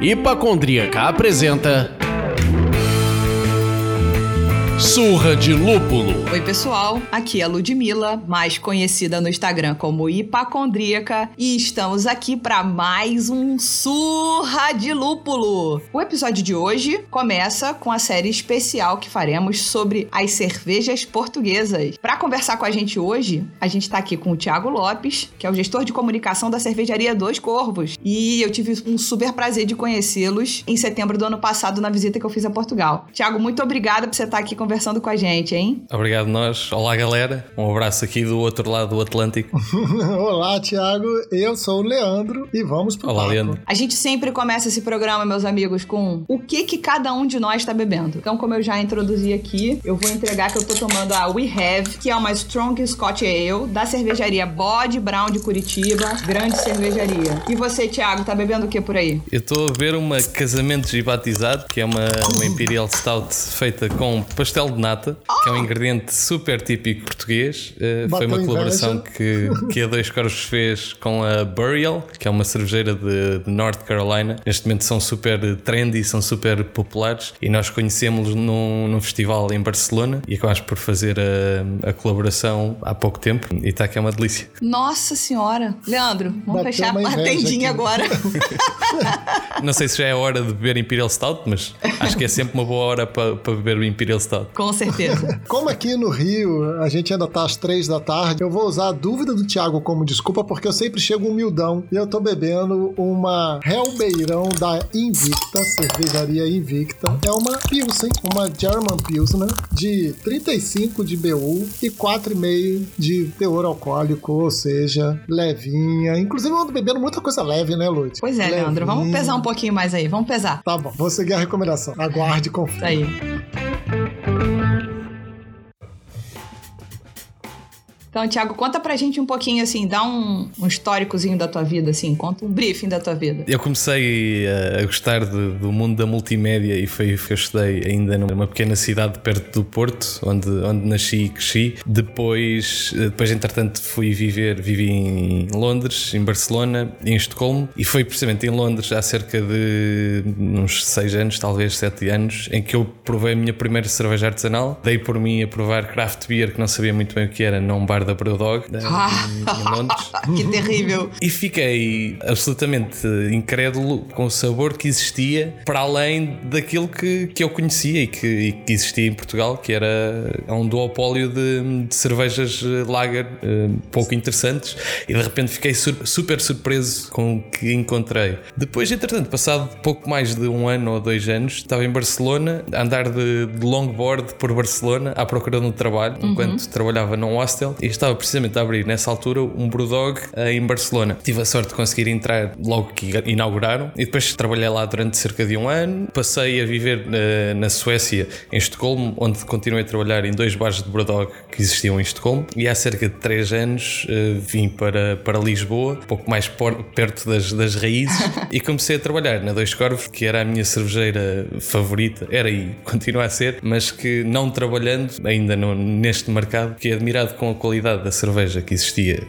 Hipacondríaca apresenta Surra de Lúpulo. Oi, pessoal. Aqui é a Ludmilla, mais conhecida no Instagram como Hipacondríaca, e estamos aqui para mais um Surra de Lúpulo. O episódio de hoje começa com a série especial que faremos sobre as cervejas portuguesas. Para conversar com a gente hoje, a gente está aqui com o Thiago Lopes, que é o gestor de comunicação da cervejaria Dois Corvos, e eu tive um super prazer de conhecê-los em setembro do ano passado na visita que eu fiz a Portugal. Thiago, muito obrigada por você estar aqui conversando conversando com a gente, hein? Obrigado nós. Olá, galera. Um abraço aqui do outro lado do Atlântico. Olá, Tiago. Eu sou o Leandro e vamos pro Olá, papo. Leandro. A gente sempre começa esse programa, meus amigos, com o que que cada um de nós está bebendo. Então, como eu já introduzi aqui, eu vou entregar que eu tô tomando a We Have, que é uma Strong Scotch Ale da cervejaria Bode Brown de Curitiba, grande cervejaria. E você, Thiago, tá bebendo o que por aí? Eu estou a ver uma Casamentos e Batizado, que é uma, uma Imperial Stout feita com pastel de nata, que é um ingrediente super típico português. Uh, foi uma colaboração que, que a Dois Corvos fez com a Burial, que é uma cervejeira de, de North Carolina. Neste momento são super trendy, são super populares e nós conhecemos-los num, num festival em Barcelona e acabámos por fazer a, a colaboração há pouco tempo e está aqui é uma delícia. Nossa senhora. Leandro, vamos Bateu fechar a inveja tendinha aqui. agora. Não sei se já é a hora de beber Imperial Stout, mas acho que é sempre uma boa hora para, para beber o Imperial Stout. Com certeza. Como aqui no Rio a gente ainda tá às três da tarde, eu vou usar a dúvida do Thiago como desculpa, porque eu sempre chego humildão e eu tô bebendo uma Hellbeirão da Invicta, cervejaria Invicta. É uma Pilsen, uma German Pilsner de 35 de BU e 4,5 de teor alcoólico, ou seja, levinha. Inclusive eu ando bebendo muita coisa leve, né, Lud? Pois é, Leandro, vamos Levinha. pesar um pouquinho mais aí, vamos pesar. Tá bom, vou seguir a recomendação. Aguarde e confie. Isso aí. Então, Thiago, conta pra gente um pouquinho, assim, dá um, um históricozinho da tua vida, assim, conta um briefing da tua vida. Eu comecei a, a gostar de- do mundo da multimédia e foi que eu estudei ainda numa pequena cidade perto do Porto, onde, onde nasci e cresci. Depois, eh, depois, entretanto, fui viver, vivi em Londres, em Barcelona em Estocolmo. E foi precisamente em Londres, há cerca de uns 6 anos, talvez 7 anos, em que eu provei a minha primeira cerveja artesanal. Dei por mim a provar craft beer, que não sabia muito bem o que era, num bar da Brewdog, eh, em, em Londres. que terrível. E fiquei absolutamente incrédulo com o sabor que existia para além daquilo que, que eu conhecia e que, e que existia em Portugal, que era um duopólio de, de cervejas eh, lager eh, pouco interessantes e de repente fiquei sur- super surpreso com o que encontrei. Depois, entretanto, passado pouco mais de um ano ou dois anos, estava em Barcelona a andar de, de longboard por Barcelona à procura de um trabalho, enquanto trabalhava num hostel e estava precisamente a abrir nessa altura um Brewdog eh, em Barcelona. Tive a sorte de conseguir entrar logo que inauguraram e depois trabalhei lá durante cerca de um ano. Passei a viver eh, na Suécia, em Estocolmo, onde continuei a trabalhar em dois bares de Brewdog que existiam em Estocolmo. E há cerca de três anos eh, vim para, para Lisboa, um pouco mais por- perto das, das raízes, e comecei a trabalhar na Dois Corvos, que era a minha cervejeira favorita, era e continua a ser, mas que não trabalhando ainda no- neste mercado, que é admirado com a qualidade da cerveja que existia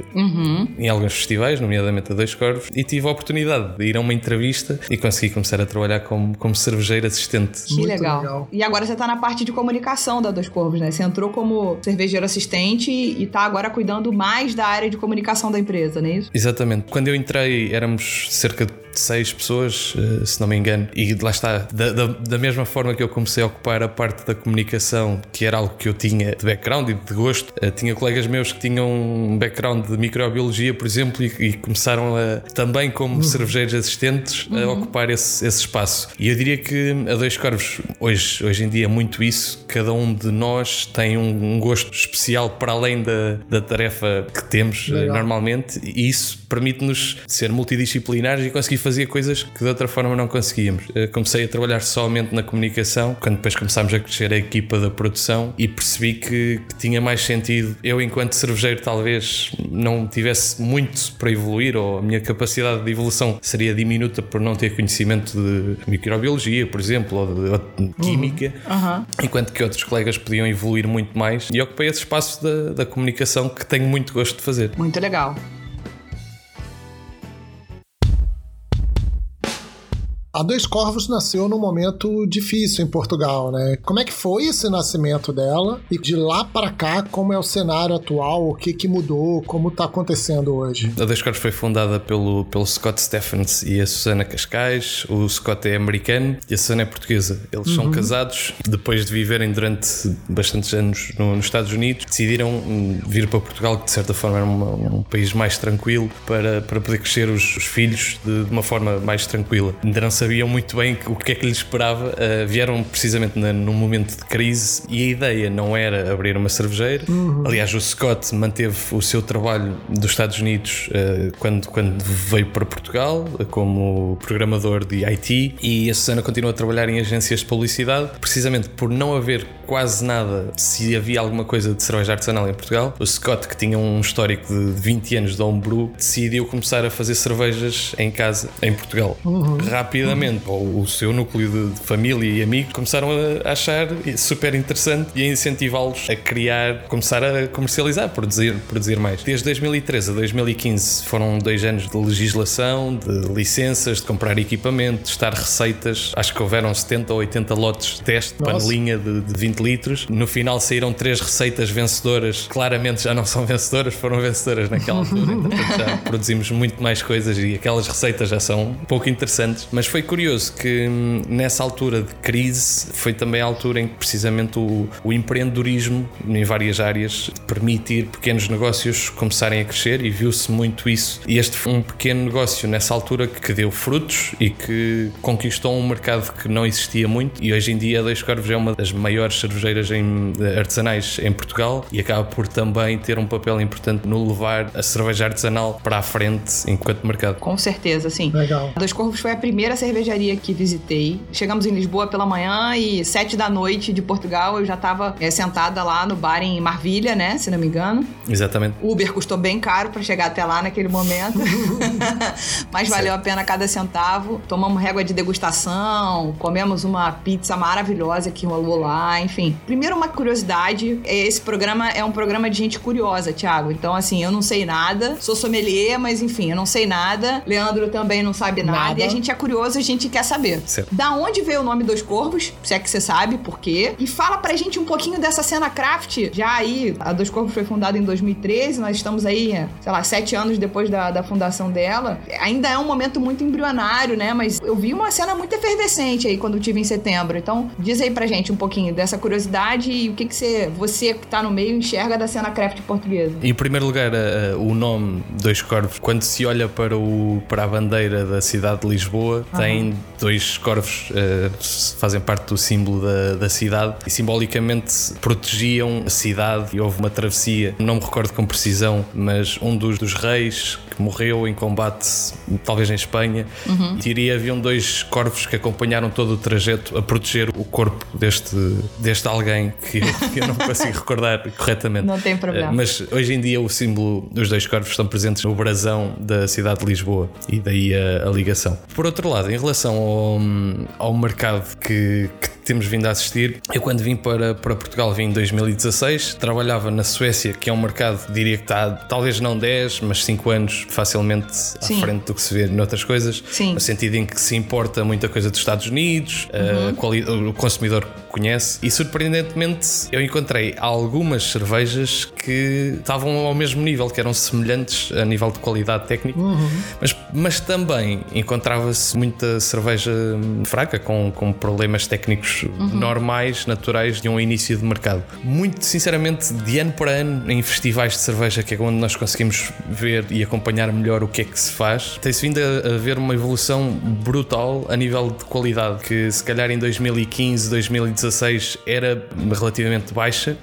em alguns festivais, nomeadamente a Dois Corvos, e tive a oportunidade de ir a uma entrevista e consegui começar a trabalhar como, como cervejeiro assistente. Que Muito legal. legal. E agora você tá na parte de comunicação da Dois Corvos, né? Você entrou como cervejeiro assistente e tá agora cuidando mais da área de comunicação da empresa, não é isso? Exatamente. Quando eu entrei éramos cerca de seis pessoas, eh, se não me engano, e lá está, da, da, da mesma forma que eu comecei a ocupar a parte da comunicação, que era algo que eu tinha de background e de gosto, eh, tinha colegas meus que tinham um background de microbiologia, por exemplo, e, e começaram a, também como cervejeiros assistentes a ocupar esse, esse espaço. E eu diria que a Dois Corvos, hoje, hoje em dia, é muito isso. Cada um de nós tem um, um gosto especial para além da, da tarefa que temos eh, Legal. normalmente, e isso permite-nos ser multidisciplinares e conseguir fazia coisas que de outra forma não conseguíamos. Uh, comecei a trabalhar somente na comunicação, quando depois começámos a crescer a equipa da produção e percebi que, que tinha mais sentido. Eu, enquanto cervejeiro, talvez não tivesse muito para evoluir, ou a minha capacidade de evolução seria diminuta por não ter conhecimento de microbiologia, por exemplo, ou de, de química, Uhum. enquanto que outros colegas podiam evoluir muito mais. E ocupei esse espaço da, da comunicação que tenho muito gosto de fazer. Muito legal. A Dois Corvos nasceu num momento difícil em Portugal, né? Como é que foi esse nascimento dela? E de lá para cá, como é o cenário atual? O que que mudou? Como tá acontecendo hoje? A Dois Corpos foi fundada pelo, pelo Scott Stephens e a Susana Cascais. O Scott é americano e a Susana é portuguesa. Eles são casados. Depois de viverem durante bastantes anos no- nos Estados Unidos, decidiram hum, vir para Portugal, que de certa forma era uma- um país mais tranquilo, para, para poder crescer os, os filhos de, de uma forma mais tranquila. Sabiam muito bem o que é que lhes esperava. Uh, vieram precisamente na- num momento de crise e a ideia não era abrir uma cervejeira. Aliás, o Scott manteve o seu trabalho dos Estados Unidos uh, quando, quando veio para Portugal uh, como programador de IT e a Susana continua a trabalhar em agências de publicidade, precisamente por não haver quase nada se havia alguma coisa de cerveja artesanal em Portugal. O Scott, que tinha um histórico de 20 anos de homebrew, decidiu começar a fazer cervejas em casa em Portugal. Rapidamente, ou o seu núcleo de, família e amigos começaram a achar super interessante e a incentivá-los a criar, começar a comercializar, produzir, produzir mais. Desde 2013 a 2015 foram dois anos de legislação, de licenças, de comprar equipamento, de testar receitas. Acho que houveram 70 ou 80 lotes de teste, Nossa. panelinha de, de 20 litros. No final saíram três receitas vencedoras. Claramente já não são vencedoras, foram vencedoras naquela altura. Entretanto, já produzimos muito mais coisas e aquelas receitas já são pouco interessantes. Mas foi curioso que hum, nessa altura de crise foi também a altura em que precisamente o, o empreendedorismo em várias áreas permitir pequenos negócios começarem a crescer e viu-se muito isso. E este foi um pequeno negócio nessa altura que deu frutos e que conquistou um mercado que não existia muito e hoje em dia a Dois Corvos é uma das maiores cervejeiras em- artesanais em Portugal e acaba por também ter um papel importante no levar a cerveja artesanal para a frente enquanto mercado. Com certeza, sim. Legal. A Dois Corvos foi a primeira cervejaria que visitei. Chegamos em Lisboa pela manhã e sete da noite de Portugal eu já estava sentada lá no bar em Marvilha, né? Se não me engano. Exatamente. Uber custou bem caro para chegar até lá naquele momento. Mas valeu a pena cada centavo. Tomamos régua de degustação, comemos uma pizza maravilhosa que rolou lá, enfim. Primeiro, uma curiosidade: esse programa é um programa de gente curiosa, Thiago. Então, assim, eu não sei nada, sou sommelier, mas enfim, eu não sei nada. Leandro também não sabe nada. Nada. E a gente é curioso, a gente quer saber. Certo. Da onde veio o nome Dois Corvos? Se é que você sabe por quê. E fala pra gente um pouquinho dessa cena craft. Já aí, a Dois Corvos foi fundada em 2013, nós estamos aí, sei lá, sete anos depois da, da fundação dela. Ainda é um momento muito embrionário, né? Mas eu vi uma cena muito efervescente aí quando eu tive em setembro. Então, diz aí pra gente um pouquinho dessa curiosidade e o que, que você, você que tá no meio, enxerga da cena craft portuguesa. Em primeiro lugar, a- a- o nome Dois Corvos, quando se olha para, o, para a bandeira da cidade de Lisboa, tem dois corvos eh, fazem parte do símbolo da, da cidade e simbolicamente protegiam a cidade. E houve uma travessia, não me recordo com precisão, mas um dos, dos reis que morreu em combate, talvez em Espanha, diria haviam dois corvos que acompanharam todo o trajeto a proteger o corpo deste, deste alguém que eu, que eu não consigo recordar corretamente. Não tem problema. Eh, Mas hoje em dia o símbolo dos dois corvos estão presentes no brasão da cidade de Lisboa e daí a, a ligação. Por outro lado, em relação ao, ao mercado que, que temos vindo a assistir, eu quando vim para, para Portugal vim em 2016, trabalhava na Suécia, que é um mercado, diria que está talvez não 10, mas 5 anos facilmente à Sim. frente do que se vê noutras coisas, Sim. no sentido em que se importa muita coisa dos Estados Unidos, a quali- o consumidor conhece. E surpreendentemente eu encontrei algumas cervejas que estavam ao mesmo nível, que eram semelhantes a nível de qualidade técnica, mas, mas também encontrava-se muita cerveja hum, fraca, com, com problemas técnicos técnicos normais, naturais de um início de mercado. Muito sinceramente, de ano para ano, em festivais de cerveja, que é onde nós conseguimos ver e acompanhar melhor o que é que se faz, tem-se vindo a haver uma evolução brutal a nível de qualidade, que se calhar em 2015, 2016 era relativamente baixa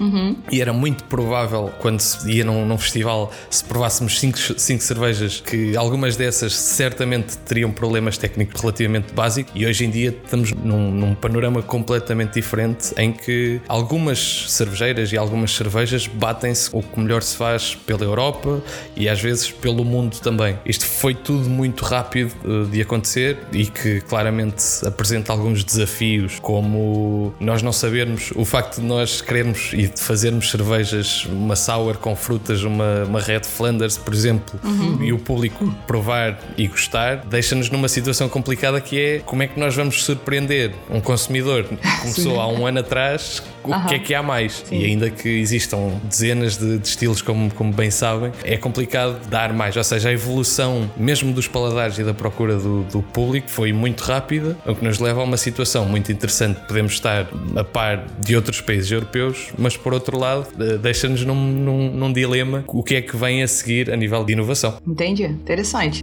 e era muito provável quando se ia num, num festival se provássemos 5 cervejas que algumas dessas certamente teriam problemas técnicos relativamente básicos. E hoje em dia estamos num, num panorama completamente diferente em que algumas cervejeiras e algumas cervejas batem-se o que melhor se faz pela Europa e às vezes pelo mundo também. Isto foi tudo muito rápido eh, de acontecer e que claramente apresenta alguns desafios, como nós não sabermos o facto de nós querermos e de fazermos cervejas, uma sour com frutas, uma, uma Red Flanders, por exemplo, e o público provar e gostar, deixa-nos numa situação complicada que é como é que nós vamos surpreender um consumidor que começou há um ano atrás, o que é que há mais? E ainda que existam dezenas de, de estilos, como, como bem sabem, é complicado dar mais. Ou seja, a evolução mesmo dos paladares e da procura do, do público foi muito rápida, o que nos leva a uma situação muito interessante. Podemos estar a par de outros países europeus, mas por outro lado, eh, deixa-nos num, num, num dilema o que é que vem a seguir a nível de inovação. Entendi. Interessante.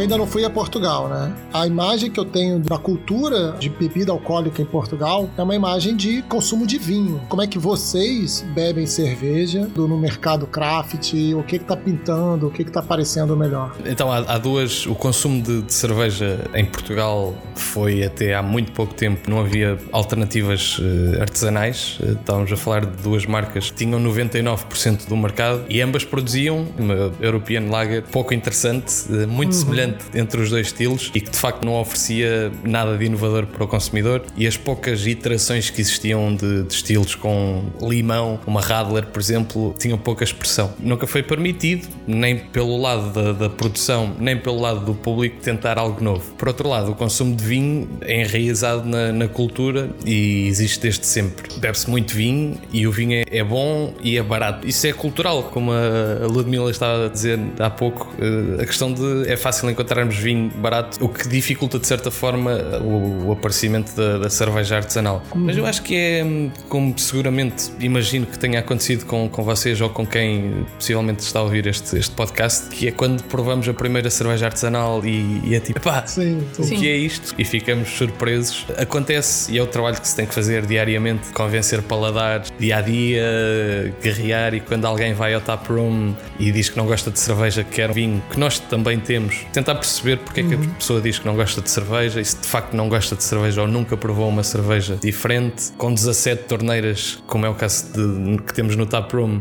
Eu ainda não fui a Portugal, né? A imagem que eu tenho da cultura de bebida alcoólica em Portugal é uma imagem de consumo de vinho. Como é que vocês bebem cerveja no mercado craft? O que que tá pintando? O que que tá parecendo melhor? Então há, há duas. O consumo de, de cerveja em Portugal foi até há muito pouco tempo, não havia alternativas eh, artesanais. Eh, Estávamos a falar de duas marcas que tinham 99% do mercado e ambas produziam uma European Lager pouco interessante, eh, muito semelhante entre os dois estilos e que de facto não oferecia nada de inovador para o consumidor. E as poucas iterações que existiam de, de estilos com limão, uma Radler, por exemplo, tinham pouca expressão. Nunca foi permitido, nem pelo lado da, da produção, nem pelo lado do público, tentar algo novo. Por outro lado, o consumo de vinho é enraizado na, na cultura e existe desde sempre. Bebe-se muito vinho e o vinho é, é bom e é barato. Isso é cultural, como a Ludmilla estava a dizer há pouco. eh, A questão de é fácil encontrarmos vinho barato, o que dificulta de certa forma o, o aparecimento da, da cerveja artesanal. Mas eu acho que é hum, como seguramente imagino que tenha acontecido com, com vocês ou com quem possivelmente está a ouvir este, este podcast, que é quando provamos a primeira cerveja artesanal e, e é tipo, pá, Sim, o que é isto? E ficamos surpresos. Acontece e é o trabalho que se tem que fazer diariamente, convencer paladares, dia a dia, guerrear. E quando alguém vai ao tap room e diz que não gosta de cerveja, que quer um vinho, que nós também temos, tentar perceber porque é que a pessoa diz que não gosta de cerveja e se de facto não gosta de cerveja ou nunca provou uma cerveja diferente, com 17 torneiras, como é o caso de- que temos no tap room,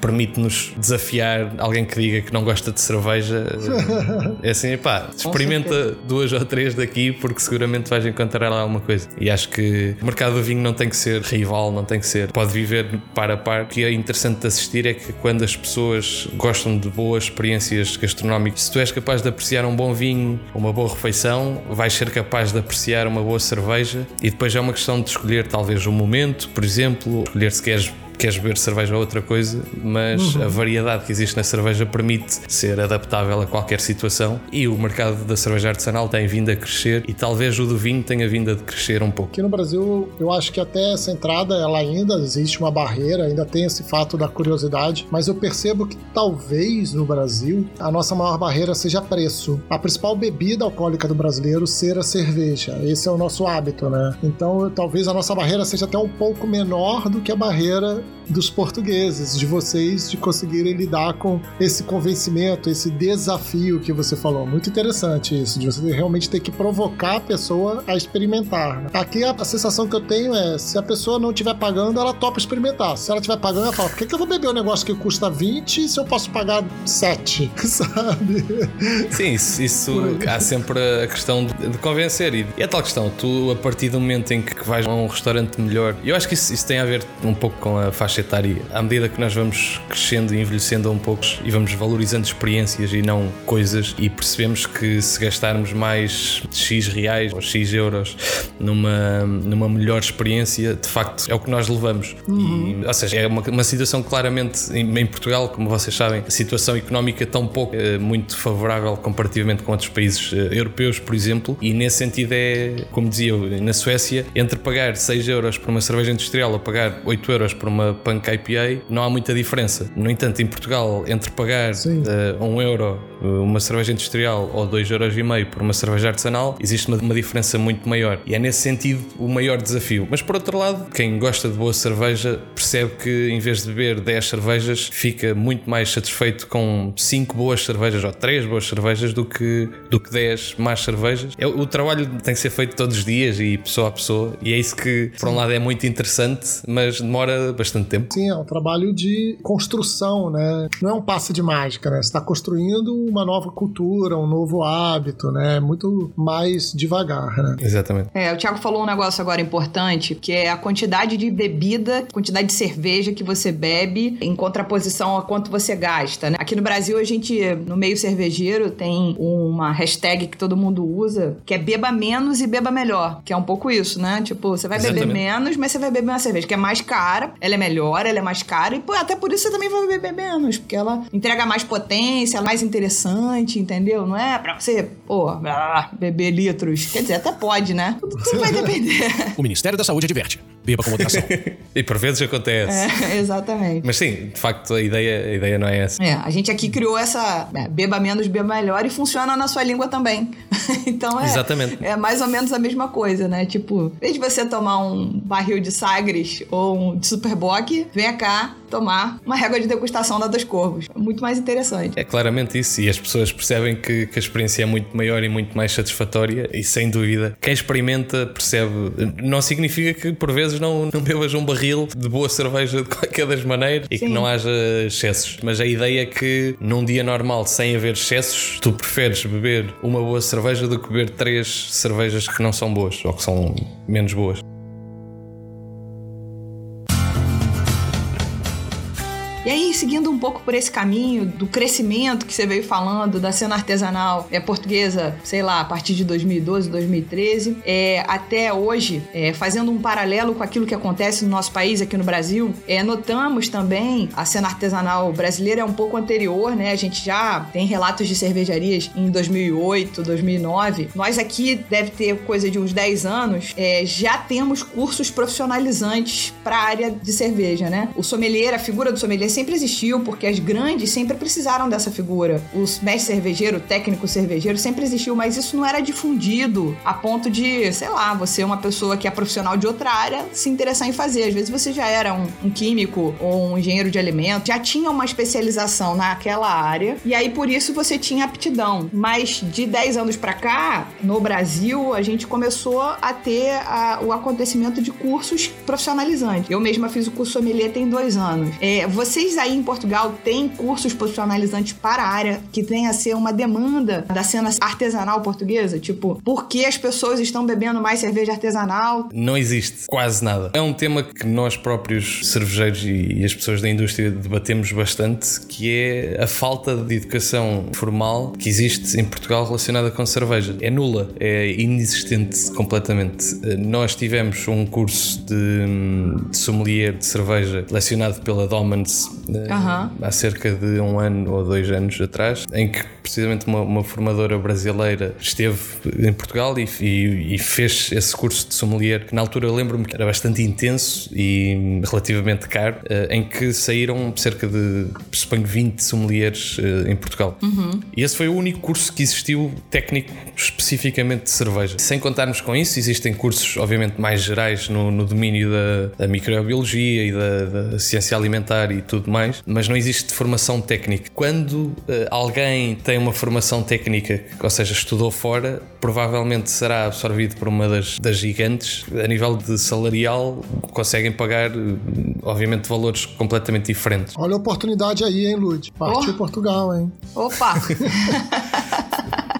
permite-nos desafiar alguém que diga que não gosta de cerveja. É assim, pá, experimenta duas ou três daqui porque seguramente vais encontrar lá alguma coisa. E acho que o mercado do vinho não tem que ser rival, não tem que ser. Pode viver par a par. O que é interessante de assistir é que quando as pessoas gostam de boas experiências gastronómicas, se tu és capaz de apreciar um bom vinho, uma boa refeição, vais ser capaz de apreciar uma boa cerveja e depois é uma questão de escolher talvez o momento, por exemplo, escolher se queres queres beber cerveja ou outra coisa, mas a variedade que existe na cerveja permite ser adaptável a qualquer situação e o mercado da cerveja artesanal tem vindo a crescer e talvez o do vinho tenha vindo a crescer um pouco. Aqui no Brasil, eu acho que até essa entrada, ela ainda existe uma barreira, ainda tem esse fato da curiosidade, mas eu percebo que talvez no Brasil a nossa maior barreira seja preço. A principal bebida alcoólica do brasileiro ser a cerveja. Esse é o nosso hábito, né? Então, talvez a nossa barreira seja até um pouco menor do que a barreira dos portugueses, de vocês, de conseguirem lidar com esse convencimento, esse desafio que você falou. Muito interessante isso, de você realmente ter que provocar a pessoa a experimentar. né? Aqui a, a sensação que eu tenho é: se a pessoa não estiver pagando, ela topa experimentar. Se ela estiver pagando, ela fala: por que, que eu vou beber um negócio que custa 20 se eu posso pagar 7? Sabe? Sim, isso, isso há sempre a questão de, de convencer e é tal questão, tu a partir do momento em que vais a um restaurante melhor, eu acho que isso, isso tem a ver um pouco com a faixa etária. À medida que nós vamos crescendo e envelhecendo um pouco e vamos valorizando experiências e não coisas, e percebemos que se gastarmos mais X reais ou X euros numa, numa melhor experiência, de facto é o que nós levamos. Uhum. E, ou seja, é uma, uma situação claramente em, em, Portugal, como vocês sabem, a situação económica tão pouco, é, muito favorável comparativamente com outros países eh, europeus, por exemplo, e nesse sentido é, como dizia eu, na Suécia, entre pagar 6 euros por uma cerveja industrial ou pagar 8 euros por uma Punk IPA, não há muita diferença. No entanto, em Portugal, entre pagar uh, 1 euro uma cerveja industrial ou 2 euros e meio por uma cerveja artesanal, existe uma, uma diferença muito maior. E é nesse sentido o maior desafio. Mas por outro lado, quem gosta de boa cerveja percebe que em vez de beber 10 cervejas, fica muito mais satisfeito com 5 boas cervejas ou 3 boas cervejas do que, do que 10 más cervejas. É, o trabalho tem que ser feito todos os dias e pessoa a pessoa, e é isso que, por um lado, é muito interessante, mas demora bastante tempo. Sim, é um trabalho de construção, né? Não é um passo de mágica, né? Você está construindo uma nova cultura, um novo hábito, né? Muito mais devagar, né? Exatamente. É, o Thiago falou um negócio agora importante, que é a quantidade de bebida, quantidade de cerveja que você bebe em contraposição a quanto você gasta, né? Aqui no Brasil, a gente, no meio cervejeiro, tem uma hashtag que todo mundo usa, que é beba menos e beba melhor, que é um pouco isso, né? Tipo, você vai Exatamente. beber menos, mas você vai beber uma cerveja que é mais cara, ela é melhor, ela é mais cara, e pô, até por isso você também vai beber menos, porque ela entrega mais potência, ela é mais interessante, entendeu? Não é pra você, pô, beber litros. Quer dizer, até pode, né? Tudo, tudo vai depender. O Ministério da Saúde adverte. Beba com moderação. e por vezes acontece. É, exatamente. Mas sim, de facto, a ideia, a ideia não é essa. É, a gente aqui criou essa é, beba menos, beba melhor e funciona na sua língua também. então é, Exatamente. é mais ou menos a mesma coisa, né? Tipo, em vez de você tomar um barril de Sagres ou um de Superbock, vem cá tomar uma régua de degustação da Dos Corvos. Muito mais interessante. É claramente isso. E as pessoas percebem que, que a experiência é muito maior e muito mais satisfatória. E sem dúvida, quem experimenta percebe. Não significa que por vezes não, não bebas um barril de boa cerveja de qualquer das maneiras e Sim. que não haja excessos. Mas a ideia é que num dia normal, sem haver excessos, tu preferes beber uma boa cerveja do que beber três cervejas que não são boas ou que são menos boas. Por esse caminho do crescimento que você veio falando da cena artesanal é, portuguesa, sei lá, a partir de 2012, 2013, é, até hoje, é, fazendo um paralelo com aquilo que acontece no nosso país, aqui no Brasil, é, notamos também a cena artesanal brasileira é um pouco anterior, né? A gente já tem relatos de cervejarias em 2008, 2009. Nós aqui, deve ter coisa de uns 10 anos, é, já temos cursos profissionalizantes para a área de cerveja, né? O sommelier, a figura do sommelier sempre existiu, porque as grandes sempre precisaram dessa figura. Os mestre cervejeiro, técnico cervejeiro sempre existiu, mas isso não era difundido a ponto de, sei lá, você uma pessoa que é profissional de outra área se interessar em fazer. Às vezes você já era um, um químico ou um engenheiro de alimentos, já tinha uma especialização naquela área e aí por isso você tinha aptidão. Mas de 10 anos para cá, no Brasil, a gente começou a ter a, o acontecimento de cursos profissionalizantes. Eu mesma fiz o curso sommelier tem dois anos. É, você vocês aí em Portugal têm cursos profissionalizantes para a área que venha a ser uma demanda da cena artesanal portuguesa? Tipo, por que as pessoas estão bebendo mais cerveja artesanal? Não existe quase nada. É um tema que nós próprios cervejeiros e as pessoas da indústria debatemos bastante, que é a falta de educação formal que existe em Portugal relacionada com cerveja. É nula, é inexistente completamente. Nós tivemos um curso de, de sommelier de cerveja lecionado pela Domans uhum. há cerca de um ano ou dois anos atrás, em que precisamente uma, uma formadora brasileira esteve em Portugal e, e, e, fez esse curso de sommelier, que na altura lembro-me que era bastante intenso e relativamente caro, eh, em que saíram cerca de, suponho, 20 sommeliers eh, em Portugal. Uhum. E esse foi o único curso que existiu técnico especificamente de cerveja. Sem contarmos com isso, existem cursos, obviamente, mais gerais no, no domínio da, da microbiologia e da, da ciência alimentar e tudo mais, mas não existe formação técnica. Quando uh, alguém tem uma formação técnica, ou seja, estudou fora, provavelmente será absorvido por uma das, das gigantes. A nível de salarial, conseguem pagar, obviamente, valores completamente diferentes. Olha a oportunidade aí, hein, Lud? Partiu oh. Portugal, hein? Opa!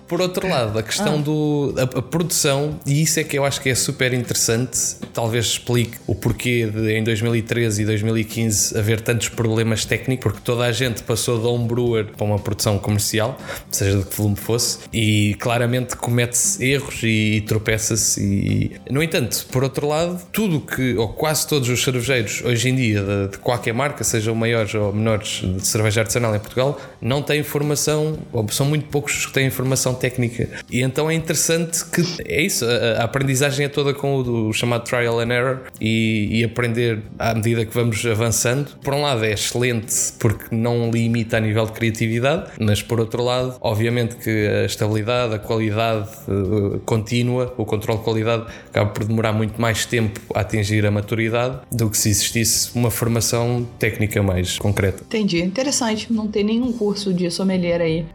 Por outro lado, a questão ah. do a, a, produção, e isso é que eu acho que é super interessante, talvez explique o porquê de em 2013 e 2015 haver tantos problemas técnicos, porque toda a gente passou de um brewer para uma produção comercial, seja de que volume fosse, e claramente comete-se erros e, e tropeça-se. E... No entanto, por outro lado, tudo que, ou quase todos os cervejeiros hoje em dia, de, de qualquer marca, sejam maiores ou menores de cerveja artesanal em Portugal, não têm informação, ou são muito poucos que têm informação técnica. E então é interessante que é isso, a, a aprendizagem é toda com o, chamado trial and error e, e, aprender à medida que vamos avançando. Por um lado é excelente porque não limita a nível de criatividade, mas por outro lado, obviamente que a estabilidade, a qualidade uh, contínua, o controle de qualidade acaba por demorar muito mais tempo a atingir a maturidade do que se existisse uma formação técnica mais concreta. Entendi, interessante, não tem nenhum curso de sommelier aí.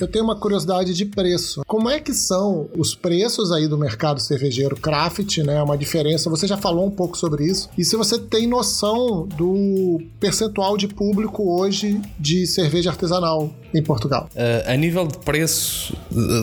Eu tenho uma curiosidade de preço. Como é que são os preços aí do mercado cervejeiro craft, né? Uma diferença, você já falou um pouco sobre isso. E se você tem noção do percentual de público hoje de cerveja artesanal em Portugal? Uh, a nível de preço,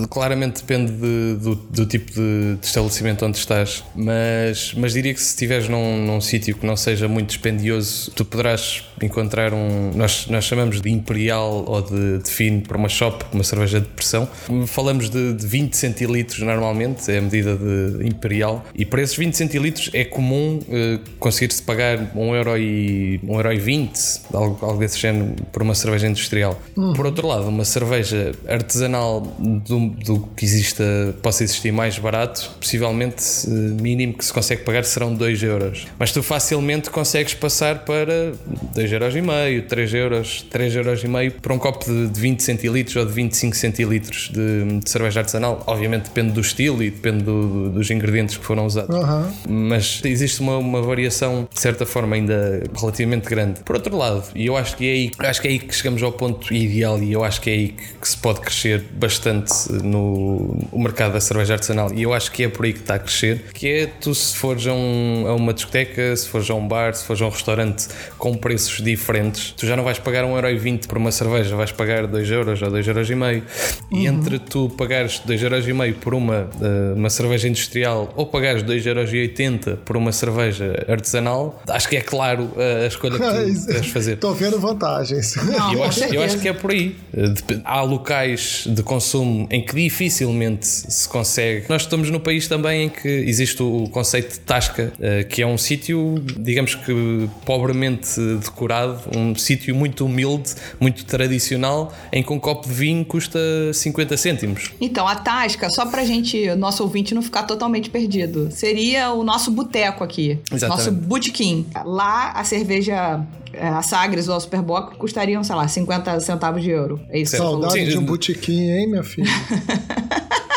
claramente depende de, do, do, tipo de, de, estabelecimento onde estás, mas, mas diria que se estiveres num, num sítio que não seja muito dispendioso, tu poderás encontrar um. Nós, nós chamamos de imperial ou de, de fino para uma shop, uma cerveja de pressão. Falamos de, de 20 centilitros normalmente, é a medida de imperial, e para esses 20 centilitros é comum uh, conseguir-se pagar 1,20€, euro e, 1 euro e 20, algo, algo desse género, por uma cerveja industrial. Uhum. Por outro lado, uma cerveja artesanal do, do que exista, possa existir mais barato, possivelmente mínimo que se consegue pagar serão 2 euros. Mas tu facilmente consegues passar para 2 euros e meio, 3 euros, 3 euros e meio por um copo de, de 20 centilitros ou de 25 centilitros de, de, cerveja artesanal. Obviamente depende do estilo e depende do, dos ingredientes que foram usados. Uhum. Mas existe uma, uma, variação, de certa forma, ainda relativamente grande. Por outro lado, e eu acho que é aí, acho que é aí que chegamos ao ponto ideal e eu acho que é aí que, que se pode crescer bastante no mercado da cerveja artesanal. E eu acho que é por aí que está a crescer, que é tu se fores a, um, a uma discoteca, se fores a um bar, se fores a um restaurante com preços diferentes, tu já não vais pagar 1,20€ por uma cerveja, vais pagar 2€ ou 2,5€ meio. E uhum. entre tu pagares 2,5€ por uma, uh, uma cerveja industrial ou pagares 2,80€ por uma cerveja artesanal, acho que é claro uh, a escolha que tu deves fazer. Estou vendo vantagens. Não, eu, acho, eu acho que é por aí. Uh, há locais de consumo em que dificilmente se consegue. Nós estamos no país também em que existe o conceito de tasca, que é um sítio, digamos que pobremente decorado, um sítio muito humilde, muito tradicional, em que um copo de vinho custa 50 cêntimos. Então, a Tasca, só pra gente, nosso ouvinte não ficar totalmente perdido, seria o nosso boteco aqui. Exatamente. Nosso botequim. Lá, a cerveja é, a Sagres ou a Superboc custariam, sei lá, 50 centavos de euro. É isso. Saudade de um botequim, hein, minha filha?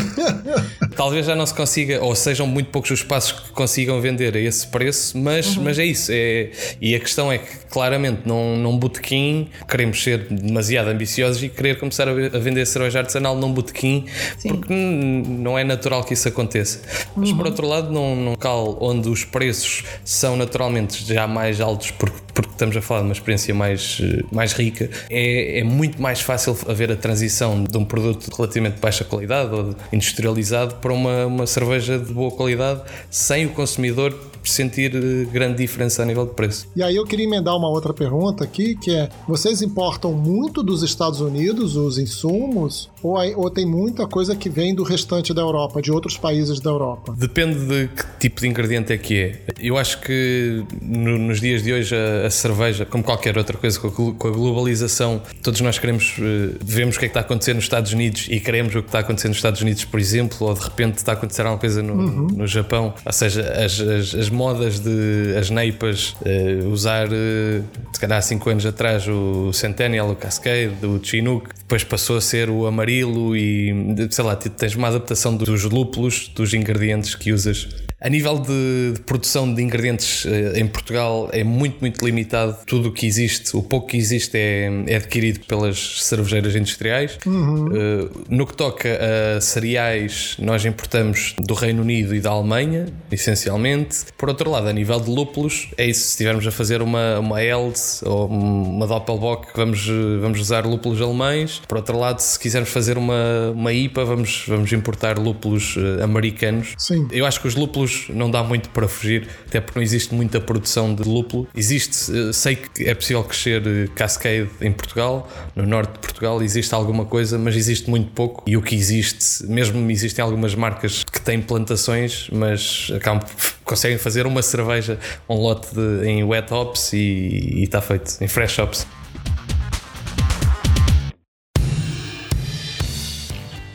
Talvez já não se consiga, ou sejam muito poucos os espaços que consigam vender a esse preço, mas, uhum. mas é isso. É, e a questão é que, claramente, num, num botequim, queremos ser demasiado ambiciosos e querer começar a, vender cerveja artesanal num botequim, porque não é natural que isso aconteça. Mas, uhum. por outro lado, num, num local onde os preços são naturalmente já mais altos, porque, porque estamos a falar de uma experiência mais, mais rica, é, é muito mais fácil haver a transição de um produto relativamente de baixa qualidade ou industrializado para uma, uma cerveja de boa qualidade sem o consumidor sentir eh, grande diferença a nível de preço. E aí eu queria emendar uma outra pergunta aqui, que é: vocês importam muito dos Estados Unidos os insumos ou, ou tem muita coisa que vem do restante da Europa, de outros países da Europa? Depende de que tipo de ingrediente é que é. Eu acho que no, nos dias de hoje a, a, cerveja, como qualquer outra coisa, com a, com a globalização, todos nós queremos uh, vemos o que é que está a acontecer nos Estados Unidos e queremos o que está a acontecer nos Estados Unidos, por exemplo, ou de repente está a acontecer alguma coisa no, uhum. no Japão. Ou seja, as, as, as modas de as neipas, uh, usar uh, se calhar há 5 anos atrás o Centennial, o Cascade, o Chinook, depois passou a ser o amarelo e sei lá, tens uma adaptação dos lúpulos, dos ingredientes que usas a nível de, de, produção de ingredientes eh, em Portugal é muito, muito limitado. Tudo o que existe, o pouco que existe é, é adquirido pelas cervejeiras industriais. Uhum. Uh, no que toca a cereais, nós importamos do Reino Unido e da Alemanha, essencialmente. Por outro lado, a nível de lúpulos, é isso. Se estivermos a fazer uma, uma Eld ou uma Doppelbock, vamos, vamos usar lúpulos alemães. Por outro lado, se quisermos fazer uma, uma IPA, vamos, vamos importar lúpulos uh, americanos. Sim. Eu acho que os lúpulos não dá muito para fugir, até porque não existe muita produção de lúpulo. Existe, uh, sei que é possível crescer uh, Cascade em Portugal, no norte de Portugal existe alguma coisa, mas existe muito pouco. E o que existe, mesmo existem algumas marcas que têm plantações, mas acabam, conseguem fazer uma cerveja, um lote de, em wet hops e está feito, em fresh hops.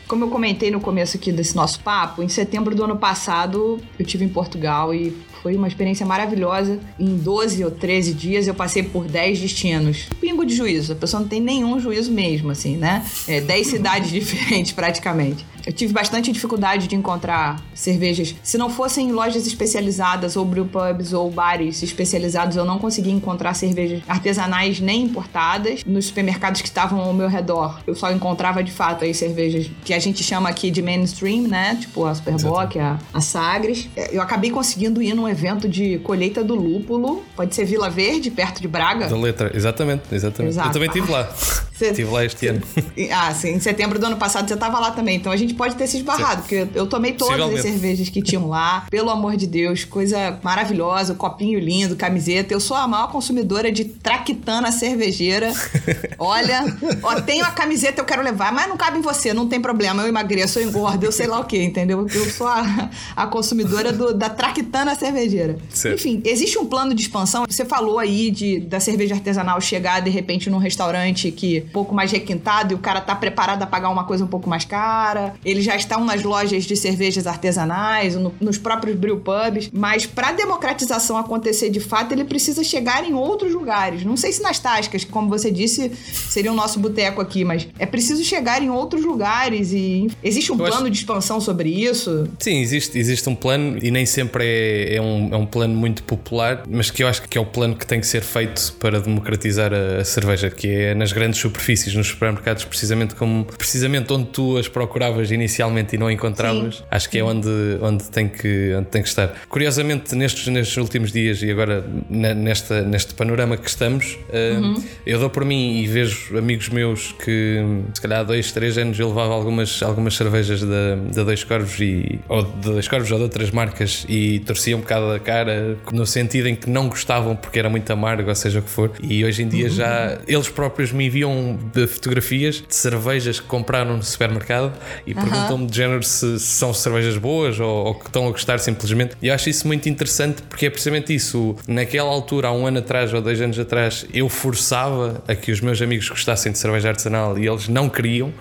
Como eu comentei no começo aqui desse nosso papo, em setembro do ano passado eu tive em Portugal e foi uma experiência maravilhosa. Em 12 ou 13 dias eu passei por 10 destinos. Pingo de juízo, a pessoa não tem nenhum juízo mesmo, assim, né? É, 10 cidades diferentes praticamente. Eu tive bastante dificuldade de encontrar cervejas. Se não fossem lojas especializadas ou brewpubs ou bares especializados, eu não conseguia encontrar cervejas artesanais nem importadas. Nos supermercados que estavam ao meu redor, eu só encontrava de fato aí cervejas que a gente chama aqui de mainstream, né? Tipo a Superbock, a, a Sagres. Eu acabei conseguindo ir num evento de colheita do lúpulo. Pode ser Vila Verde, perto de Braga. Da letra, exatamente, exatamente. Exato. Eu também estive lá. Estive lá este ano. Ah, sim, em setembro do ano passado você tava lá também, então a gente pode ter se esbarrado, porque eu tomei todas as cervejas que tinham lá, pelo amor de Deus, coisa maravilhosa, copinho lindo, camiseta. Eu sou a maior consumidora de traquitana cervejeira. Olha, ó, tenho a camiseta, eu quero levar, mas não cabe em você, não tem problema, eu emagreço, eu engordo, eu sei lá o que, entendeu? Eu sou a, a consumidora do- da traquitana cervejeira. Certo. Enfim, existe um plano de expansão. Você falou aí de, da cerveja artesanal chegar de repente num restaurante que um pouco mais requintado e o cara tá preparado a pagar uma coisa um pouco mais cara. Eles já estão nas lojas de cervejas artesanais, no- nos próprios brewpubs. Mas pra democratização acontecer de fato, ele precisa chegar em outros lugares. Não sei se nas tascas, que como você disse, seria o nosso boteco aqui, mas é preciso chegar em outros lugares e existe um Eu acho- plano de expansão sobre isso. Sim, existe, existe um plano e nem sempre é, é, um, é um plano muito popular, mas que eu acho que é o plano que tem que ser feito para democratizar a, a cerveja, que é nas grandes superfícies, nos supermercados, precisamente como precisamente onde tu as procuravas inicialmente e não encontravas, Sim. acho que é onde, onde, tem que, onde tem que estar. Curiosamente, nestes, nestes últimos dias e agora na- nesta, neste panorama que estamos, uh, eu dou por mim e vejo amigos meus que se calhar há dois, três anos eu levava algumas, algumas cervejas da, da Dois Corvos e, ou de Dois Corvos ou de outras marcas e torcia um bocado a cara no sentido em que não gostavam porque era muito amargo, ou seja o que for. E hoje em dia já eles próprios me enviam fotografias de cervejas que compraram no supermercado e perguntam-me de género se, se são cervejas boas ou, ou que estão a gostar simplesmente. E eu acho isso muito interessante porque é precisamente isso. Naquela altura, há um ano atrás ou dois anos atrás, eu forçava a que os meus amigos gostassem de cerveja artesanal e eles não queriam.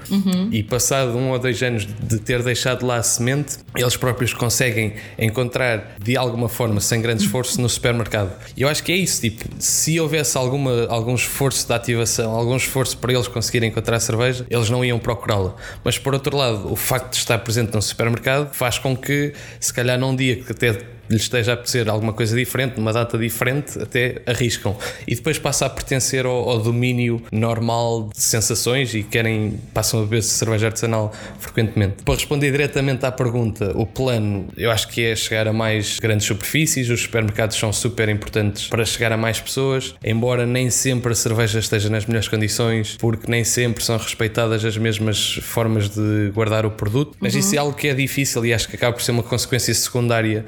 E passado um ou dois anos de ter deixado lá a semente, eles próprios conseguem encontrar de alguma forma, sem grande esforço, no supermercado. E eu acho que é isso. Tipo, se houvesse alguma, algum esforço de ativação, algum esforço para eles conseguirem encontrar cerveja, eles não iam procurá-la. Mas por outro lado, o facto de estar presente no supermercado faz com que, se calhar num dia que até lhe esteja a apetecer alguma coisa diferente, numa data diferente, até arriscam. E depois passa a pertencer ao, ao domínio normal de sensações e querem, passam a beber cerveja artesanal frequentemente. Para responder diretamente à pergunta, o plano eu acho que é chegar a mais grandes superfícies, os supermercados são super importantes para chegar a mais pessoas, embora nem sempre a cerveja esteja nas melhores condições, porque nem sempre são respeitadas as mesmas formas de guardar o produto, mas isso é algo que é difícil e acho que acaba por ser uma consequência secundária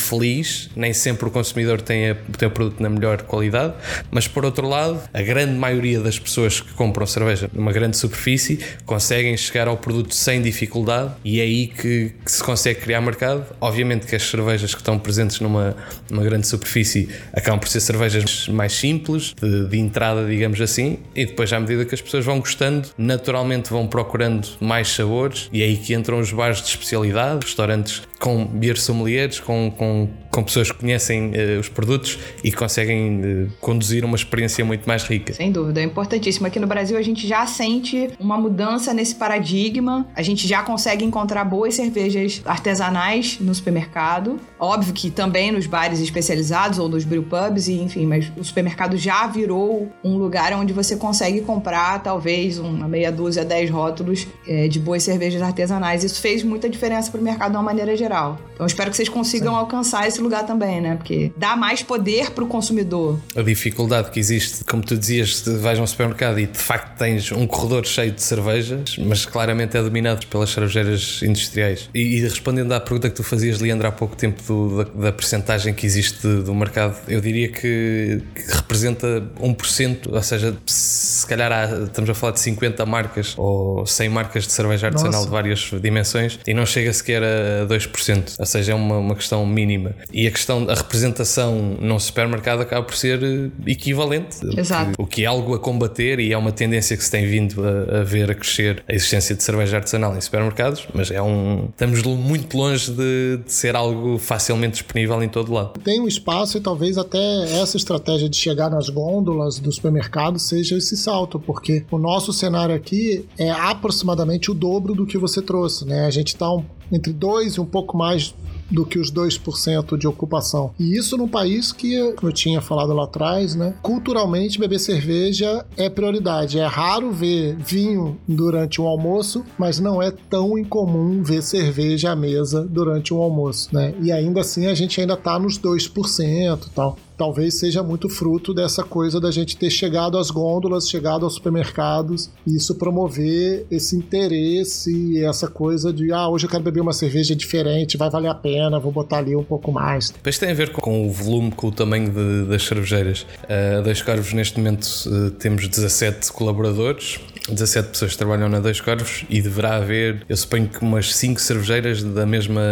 infeliz, nem sempre o consumidor tem, a, tem o produto na melhor qualidade, mas por outro lado, a grande maioria das pessoas que compram cerveja numa grande superfície conseguem chegar ao produto sem dificuldade e é aí que, que se consegue criar mercado. Obviamente que as cervejas que estão presentes numa, numa grande superfície acabam por ser cervejas mais simples, de, de entrada, digamos assim, e depois, à medida que as pessoas vão gostando, naturalmente vão procurando mais sabores, e é aí que entram os bares de especialidade, restaurantes com beer sommeliers, com, com então, com pessoas que conhecem uh, os produtos e conseguem uh, conduzir uma experiência muito mais rica. Sem dúvida, é importantíssimo. Aqui no Brasil a gente já sente uma mudança nesse paradigma, a gente já consegue encontrar boas cervejas artesanais no supermercado. Óbvio que também nos bares especializados ou nos brewpubs, e enfim, mas o supermercado já virou um lugar onde você consegue comprar talvez uma meia dúzia, dez rótulos é, de boas cervejas artesanais. Isso fez muita diferença para o mercado de uma maneira geral. Então espero que vocês consigam Sim. alcançar esse lugar também, né? Porque dá mais poder para o consumidor. A dificuldade que existe, como tu dizias, vais a um supermercado e de facto tens um corredor cheio de cervejas, mas claramente é dominado pelas cervejeiras industriais. E, e respondendo à pergunta que tu fazias, Leandro, há pouco tempo do, da, da percentagem que existe do mercado, eu diria que, que representa 1%, ou seja, se calhar há, estamos a falar de 50 marcas ou 100 marcas de cerveja artesanal Nossa. de várias dimensões e não chega sequer a 2%, ou seja, é uma, uma questão mínima. E a questão da representação num supermercado acaba por ser equivalente, Exato. o que é algo a combater e é uma tendência que se tem vindo a, a ver a crescer a existência de cerveja artesanal em supermercados, mas é um. Estamos muito longe de, de ser algo facilmente disponível em todo lado. Tem um espaço e talvez até essa estratégia de chegar nas gôndolas do supermercado seja esse salto, porque o nosso cenário aqui é aproximadamente o dobro do que você trouxe, né? A gente está um, entre dois e um pouco mais do que os 2% de ocupação. E isso num país que, eu tinha falado lá atrás, né, culturalmente beber cerveja é prioridade. É raro ver vinho durante um almoço, mas não é tão incomum ver cerveja à mesa durante um almoço, né? E ainda assim a gente ainda tá nos 2% e tal talvez seja muito fruto dessa coisa da gente ter chegado às gôndolas, chegado aos supermercados, e isso promover esse interesse e essa coisa de, ah, hoje eu quero beber uma cerveja diferente, vai valer a pena, vou botar ali um pouco mais. Depois tem a ver com o volume, com o tamanho de, das cervejeiras. Uh, Dois Corvos, neste momento, uh, temos 17 colaboradores, 17 pessoas trabalham na Dois Corvos e deverá haver, eu suponho que umas 5 cervejeiras da mesma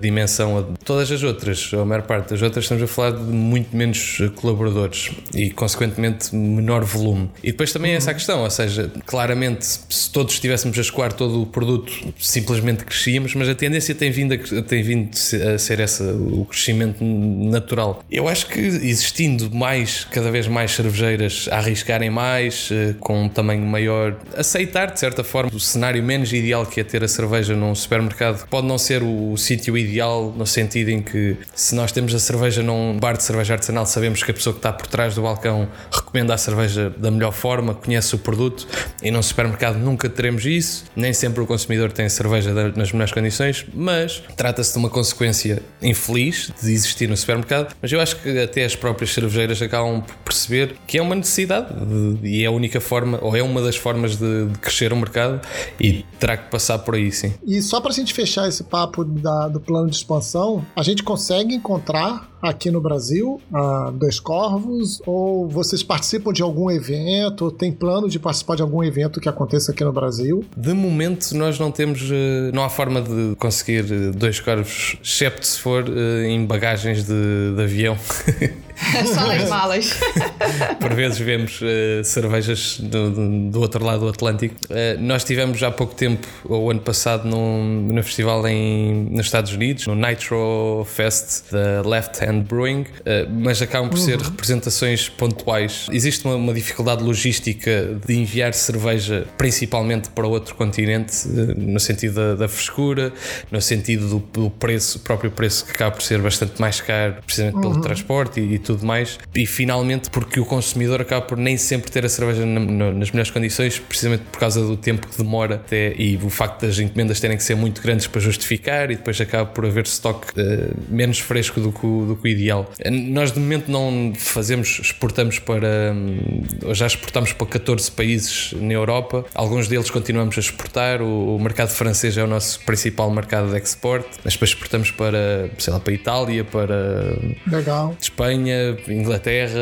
dimensão a todas as outras, ou a maior parte das outras, estamos a falar de muito menos colaboradores e, consequentemente, menor volume. E depois também uhum. essa questão, ou seja, claramente, se todos estivéssemos a escoar todo o produto, simplesmente crescíamos, mas a tendência tem vindo a, tem vindo a ser essa, o crescimento natural. Eu acho que existindo mais, cada vez mais cervejeiras a arriscarem mais, eh, com um tamanho maior, aceitar de certa forma o cenário menos ideal que é ter a cerveja num supermercado, pode não ser o, o sítio ideal, no sentido em que se nós temos a cerveja num bar de cerveja artesanal sabemos que a pessoa que está por trás do balcão recomenda a cerveja da melhor forma, conhece o produto e num supermercado nunca teremos isso, nem sempre o consumidor tem cerveja nas melhores condições, mas trata-se de uma consequência infeliz de existir no supermercado, mas eu acho que até as próprias cervejeiras acabam por perceber que é uma necessidade de, e é a única forma, ou é uma das formas de, de, crescer o mercado e terá que passar por aí sim. E só para a gente fechar esse papo da, do plano de expansão, a gente consegue encontrar aqui no Brasil, a Dois Corvos, ou vocês participam de algum evento, ou tem plano de participar de algum evento que aconteça aqui no Brasil? De momento nós não temos, eh, não há forma de conseguir eh, Dois Corvos, excepto se for eh, em bagagens de, de avião. Só nas malas. Por vezes vemos uh, cervejas do, do, outro lado do Atlântico. Uh, nós tivemos há pouco tempo, o ano passado, num, num festival em, nos Estados Unidos, no Nitro Fest da Left Hand Brewing, uh, mas acabam por uhum. ser representações pontuais. Existe uma, uma, dificuldade logística de enviar cerveja principalmente para outro continente, no sentido da, da frescura, no sentido do, do, preço, próprio preço que acaba por ser bastante mais caro, precisamente pelo uhum. transporte e, e tudo mais. E finalmente, porque o consumidor acaba por nem sempre ter a cerveja na, na, nas melhores condições, precisamente por causa do tempo que demora até, e o facto das encomendas terem que ser muito grandes para justificar, e depois acaba por haver estoque uh, menos fresco do que, o, do que o ideal. Nós de momento não fazemos, exportamos para. Um, já exportamos para 14 países na Europa, alguns deles continuamos a exportar. O, o mercado francês é o nosso principal mercado de export, mas depois exportamos para, sei lá, para a Itália, para Legal. Espanha Inglaterra,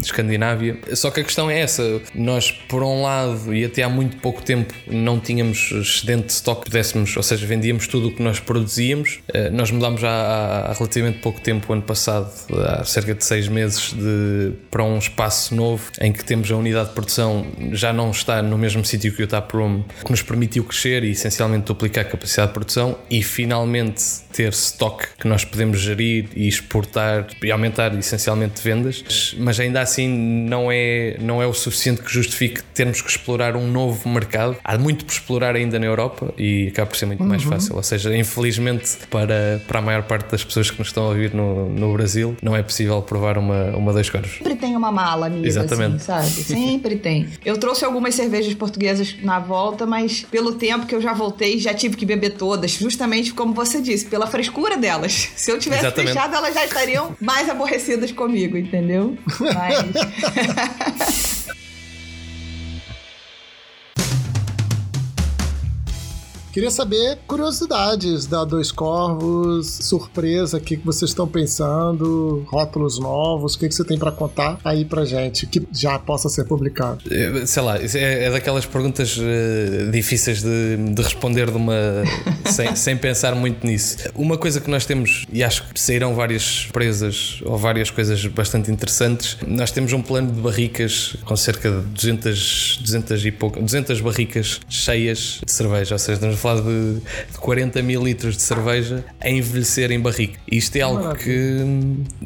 Escandinávia. Só que a questão é essa: nós, por um lado, e até há muito pouco tempo, não tínhamos excedente de stock, pudéssemos, ou seja, vendíamos tudo o que nós produzíamos. Eh, nós mudámos há, há relativamente pouco tempo, ano passado, há cerca de seis meses, de, para um espaço novo em que temos a unidade de produção já não está no mesmo sítio que o Taproom, que nos permitiu crescer e essencialmente duplicar a capacidade de produção e finalmente ter stock que nós podemos gerir e exportar e aumentar essencialmente vendas, mas ainda assim não é, não é o suficiente que justifique termos que explorar um novo mercado. Há muito por explorar ainda na Europa e acaba por ser muito uhum. mais fácil. Ou seja, infelizmente para, para a maior parte das pessoas que nos estão a ouvir no, no Brasil, não é possível provar uma, uma dois coros. Sempre tem uma mala, amiga, Exatamente. Assim, sabe? Sempre tem. Eu trouxe algumas cervejas portuguesas na volta, mas pelo tempo que eu já voltei, já tive que beber todas, justamente como você disse, pela frescura delas. Se eu tivesse Exatamente. fechado, elas já estariam mais aborrecidas comigo, entendeu? Mas. Queria saber curiosidades da Dois Corvos, surpresa, o que, que vocês estão pensando, rótulos novos, o que, que você tem para contar aí pra gente, que já possa ser publicado. É, sei lá, é, é daquelas perguntas uh, difíceis de, de, responder de uma, sem, sem pensar muito nisso. Uma coisa que nós temos, e acho que saíram várias surpresas ou várias coisas bastante interessantes, nós temos um plano de barricas com cerca de 200, 200 e pouco, 200 barricas cheias de cerveja, ou seja, falar de, de 40 mil litros de cerveja a envelhecer em barrica. Isto é algo que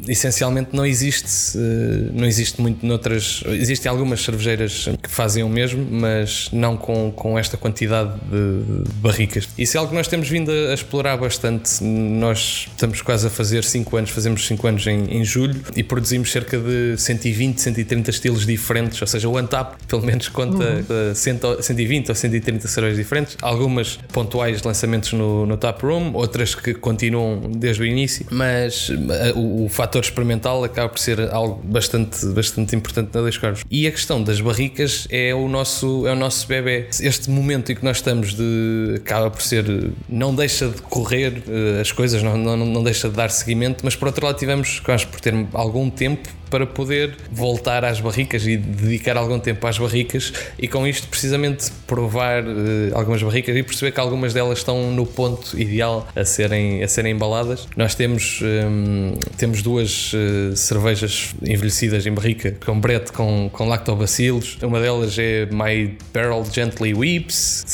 essencialmente não existe, eh, não existe muito noutras. Existem algumas cervejeiras que fazem o mesmo, mas não com, com esta quantidade de, de barricas. Isso é algo que nós temos vindo a, a, explorar bastante. Nós estamos quase a fazer 5 anos, fazemos 5 anos em, em julho e produzimos cerca de 120, 130 estilos diferentes, ou seja, o Untap pelo menos conta uhum. 120 ou 130 cervejas diferentes, algumas pontuais lançamentos no, no Room, outras que continuam desde o início, mas eh, o, o fator experimental acaba por ser algo bastante, bastante importante na Dois Corvos. E a questão das barricas é o nosso, é o nosso bebê. Este momento em que nós estamos de acaba por ser não deixa de correr eh, as coisas, não, não, não deixa de dar seguimento, mas por outro lado tivemos, quase por ter algum tempo para poder voltar às barricas e dedicar algum tempo às barricas e com isto precisamente provar uh, algumas barricas e perceber que algumas delas estão no ponto ideal a serem, a serem embaladas. Nós temos, um, temos duas uh, cervejas envelhecidas em barrica com brete com, com lactobacilos. Uma delas é My Barrel Gently Weeps,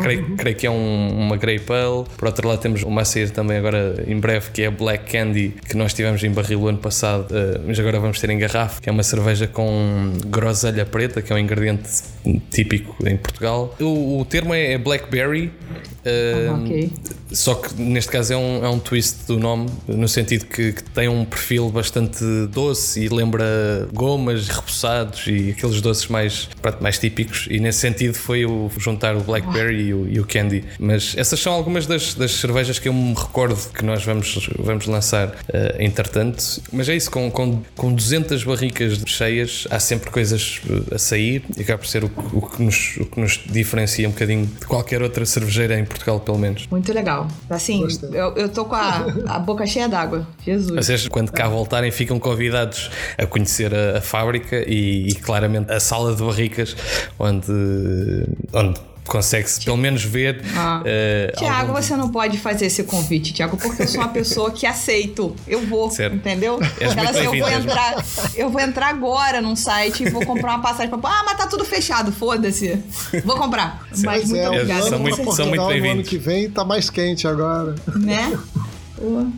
creio, creio que é um, uma Grey Ale. Por outro lado temos uma a sair também agora em breve que é Black Candy que nós tivemos em barril o ano passado, uh, mas agora vamos vamos ter em garrafa, que é uma cerveja com groselha preta, que é um ingrediente típico em Portugal. O, o termo é, é blackberry, uh, okay. só que neste caso é um, é um twist do nome, no sentido que, que, tem um perfil bastante doce e lembra gomas, repousados e aqueles doces mais, mais típicos. E nesse sentido foi o juntar o blackberry e o, e o, candy. Mas essas são algumas das, das cervejas que eu me recordo que nós vamos, vamos lançar uh, entretanto. Mas é isso, com, com, com 200 barricas cheias, há sempre coisas eh, a sair e acaba por ser o, o, que nos, o que nos diferencia um bocadinho de qualquer outra cervejeira em Portugal, pelo menos. Muito legal. Assim, eu, eu tô com a, a boca cheia d'água. Jesus. Vocês, quando cá voltarem, ficam convidados a conhecer a, a fábrica e, e, claramente a sala de barricas onde. onde consegue-se pelo menos ver. Ah. Uh, Tiago, algum... você não pode fazer esse convite, Tiago, porque eu sou uma pessoa que aceito. Eu vou, certo. entendeu? Ela, assim, eu vou entrar, eu vou entrar agora num site e vou comprar uma passagem para Ah, mas tá tudo fechado, foda-se. Vou comprar. Certo. Mas muito é, obrigada. São muito, são muito bem-vindos. ano que vem tá mais quente agora. Né?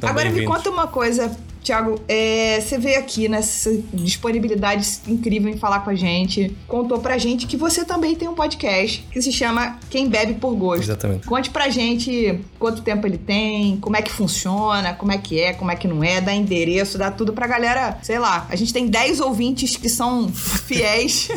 Agora me conta uma coisa Tiago, é, você veio aqui nessa disponibilidade incrível em falar com a gente, contou pra gente que você também tem um podcast que se chama Quem Bebe por Gosto. Exatamente. Conte pra gente quanto tempo ele tem, como é que funciona, como é que é, como é que não é, dá endereço, dá tudo pra galera, sei lá. A gente tem 10 ouvintes que são fiéis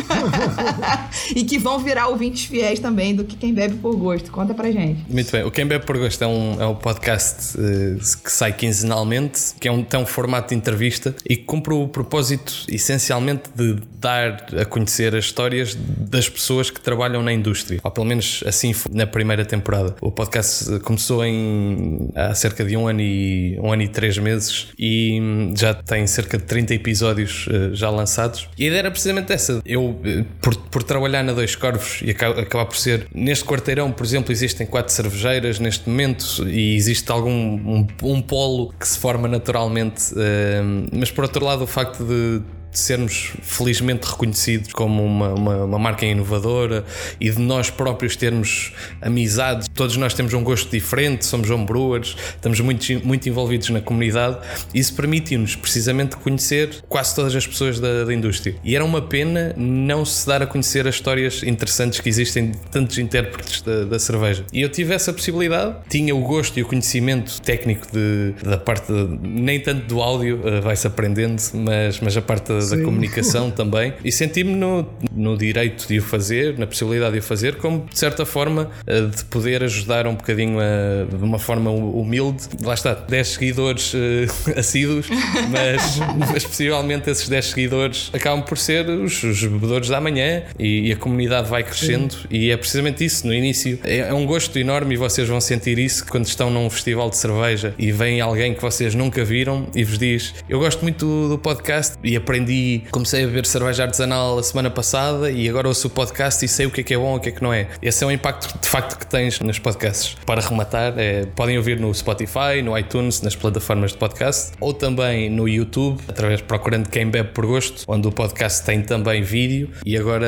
e que vão virar ouvintes fiéis também do que Quem Bebe por Gosto. Conta pra gente. Muito bem. O Quem Bebe por Gosto é um, é um podcast uh, que sai quinzenalmente, que é um tão forte formato de entrevista e que cumpre o propósito essencialmente de dar a conhecer as histórias das pessoas que trabalham na indústria. Ou pelo menos assim foi na primeira temporada. O podcast começou em há cerca de um ano e um ano e três meses e hum, já tem cerca de 30 episódios uh, já lançados. E a ideia era precisamente essa. Eu, uh, por, por trabalhar na Dois Corvos e acabar por ser neste quarteirão, por exemplo, existem quatro cervejeiras neste momento e existe algum um, um polo que se forma naturalmente. Uh, mas por outro lado, o facto de sermos felizmente reconhecidos como uma, uma, uma, marca inovadora e de nós próprios termos amizades. Todos nós temos um gosto diferente, somos homebrewers, estamos muito, muito envolvidos na comunidade. Isso permite-nos precisamente conhecer quase todas as pessoas da, da, indústria. E era uma pena não se dar a conhecer as histórias interessantes que existem de tantos intérpretes da, da cerveja. E eu tive essa possibilidade, tinha o gosto e o conhecimento técnico de, da parte, de, nem tanto do áudio, uh, vai-se aprendendo, mas, mas a parte da comunicação também e senti-me no, no direito de o fazer, na possibilidade de o fazer, como de certa forma eh, de poder ajudar um bocadinho a, de uma forma humilde. Lá está, 10 seguidores uh, assíduos, mas, mas possivelmente esses 10 seguidores acabam por ser os, os bebedores da manhã e, e, a comunidade vai crescendo Sim. e é precisamente isso. No início é, é um gosto enorme e vocês vão sentir isso quando estão num festival de cerveja e vem alguém que vocês nunca viram e vos diz: Eu gosto muito do, do podcast e aprendi aprendi, comecei a beber cerveja artesanal a semana passada e agora ouço o podcast e sei o que é que é bom e o que é que não é. Esse é o impacto de facto que tens nos podcasts. Para rematar, é, podem ouvir no Spotify, no iTunes, nas plataformas de podcast ou também no YouTube, através procurando quem bebe por gosto, onde o podcast tem também vídeo. E agora,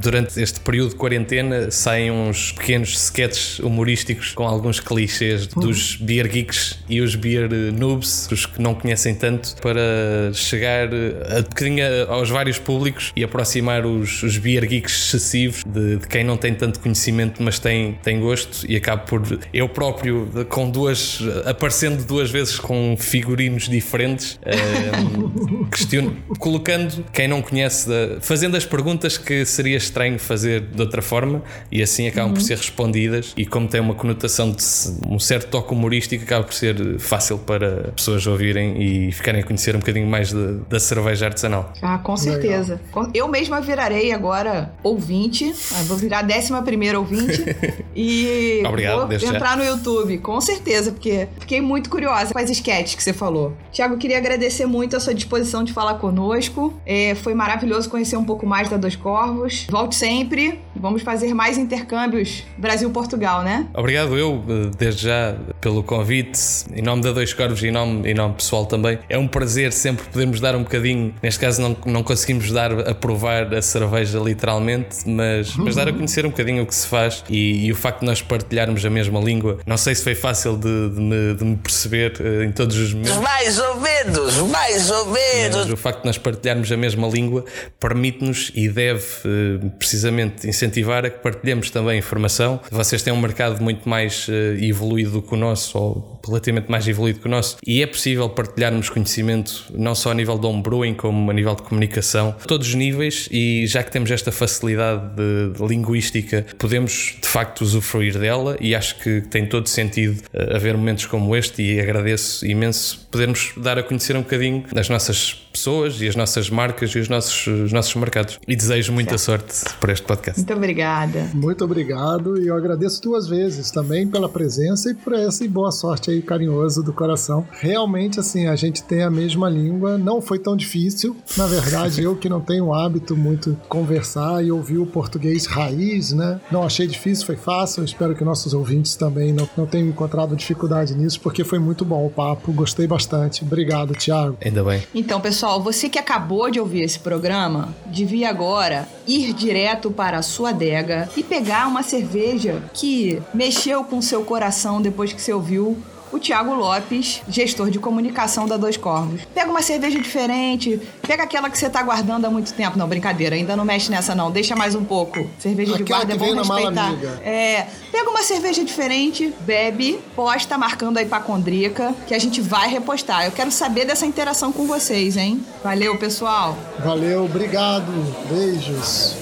durante este período de quarentena, saem uns pequenos sketches humorísticos com alguns clichês dos beer geeks e os beer noobs, os que não conhecem tanto, para chegar a bocadinho aos vários públicos e aproximar os, os beer geeks excessivos de, de, quem não tem tanto conhecimento, mas tem, tem gosto. E acabo por eu próprio, com duas, aparecendo duas vezes com figurinos diferentes, um, questiono, colocando quem não conhece, fazendo as perguntas que seria estranho fazer de outra forma, e assim acabam uhum. por ser respondidas. E como tem uma conotação de um certo toque humorístico, acaba por ser fácil para pessoas ouvirem e ficarem a conhecer um bocadinho mais da cerveja artesanal artesanal. Ah, com certeza. Legal. Eu mesma virarei agora ouvinte. Ah, vou virar a décima primeira ouvinte. e Obrigado, vou entrar já. no YouTube, com certeza, porque fiquei muito curiosa com as sketches que você falou. Tiago, queria agradecer muito a sua disposição de falar conosco. É, foi maravilhoso conhecer um pouco mais da Dois Corvos. Volte sempre. Vamos fazer mais intercâmbios Brasil-Portugal, né? Obrigado eu, desde já, pelo convite. Em nome da Dois Corvos e em nome, em nome pessoal também. É um prazer sempre podermos dar um bocadinho Neste caso não, não conseguimos dar a provar a cerveja literalmente, mas, mas dar a conhecer um bocadinho o que se faz e, e o facto de nós partilharmos a mesma língua. Não sei se foi fácil de, de, me, de me, perceber uh, em todos os momentos. Mais ou menos, mais ou menos. Mas o facto de nós partilharmos a mesma língua permite-nos e deve uh, precisamente incentivar a que partilhemos também informação. Vocês têm um mercado muito mais uh, evoluído do que o nosso, ou relativamente mais evoluído que o nosso, e é possível partilharmos conhecimento não só a nível de homebrewing, como a nível de comunicação, todos os níveis, e já que temos esta facilidade de, de linguística, podemos de facto usufruir dela e acho que tem todo sentido uh, haver momentos como este e agradeço imenso podermos dar a conhecer um bocadinho das nossas pessoas e as nossas marcas e os nossos, os nossos mercados. E desejo muita certo. sorte para este podcast. Muito obrigada. Muito obrigado e eu agradeço duas vezes também pela presença e por essa e boa sorte aí carinhoso do coração. Realmente assim, a gente tem a mesma língua, não foi tão difícil difícil. Na verdade, eu que não tenho o hábito muito conversar e ouvir o português raiz, né? Não achei difícil, foi fácil. espero que nossos ouvintes também não, não tenham encontrado dificuldade nisso, porque foi muito bom o papo. Gostei bastante. Obrigado, Thiago. Ainda bem. Então, pessoal, você que acabou de ouvir esse programa, devia agora ir direto para a sua adega e pegar uma cerveja que mexeu com seu coração depois que você ouviu o Tiago Lopes, gestor de comunicação da Dois Corvos. Pega uma cerveja diferente, pega aquela que você tá guardando há muito tempo. Não, brincadeira, ainda não mexe nessa não, deixa mais um pouco. Cerveja aquela de guarda é bom respeitar. É, pega uma cerveja diferente, bebe, posta marcando aí pra Condrica, que a gente vai repostar. Eu quero saber dessa interação com vocês, hein? Valeu, pessoal. Valeu, obrigado. Beijos.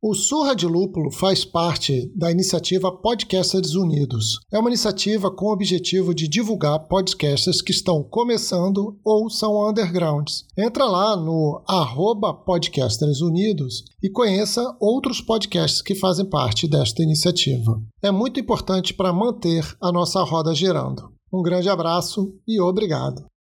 O Surra de Lúpulo faz parte da iniciativa Podcasters Unidos. É uma iniciativa com o objetivo de divulgar podcasters que estão começando ou são undergrounds. Entra lá no arroba Podcasters Unidos e conheça outros podcasts que fazem parte desta iniciativa. É muito importante para manter a nossa roda girando. Um grande abraço e obrigado.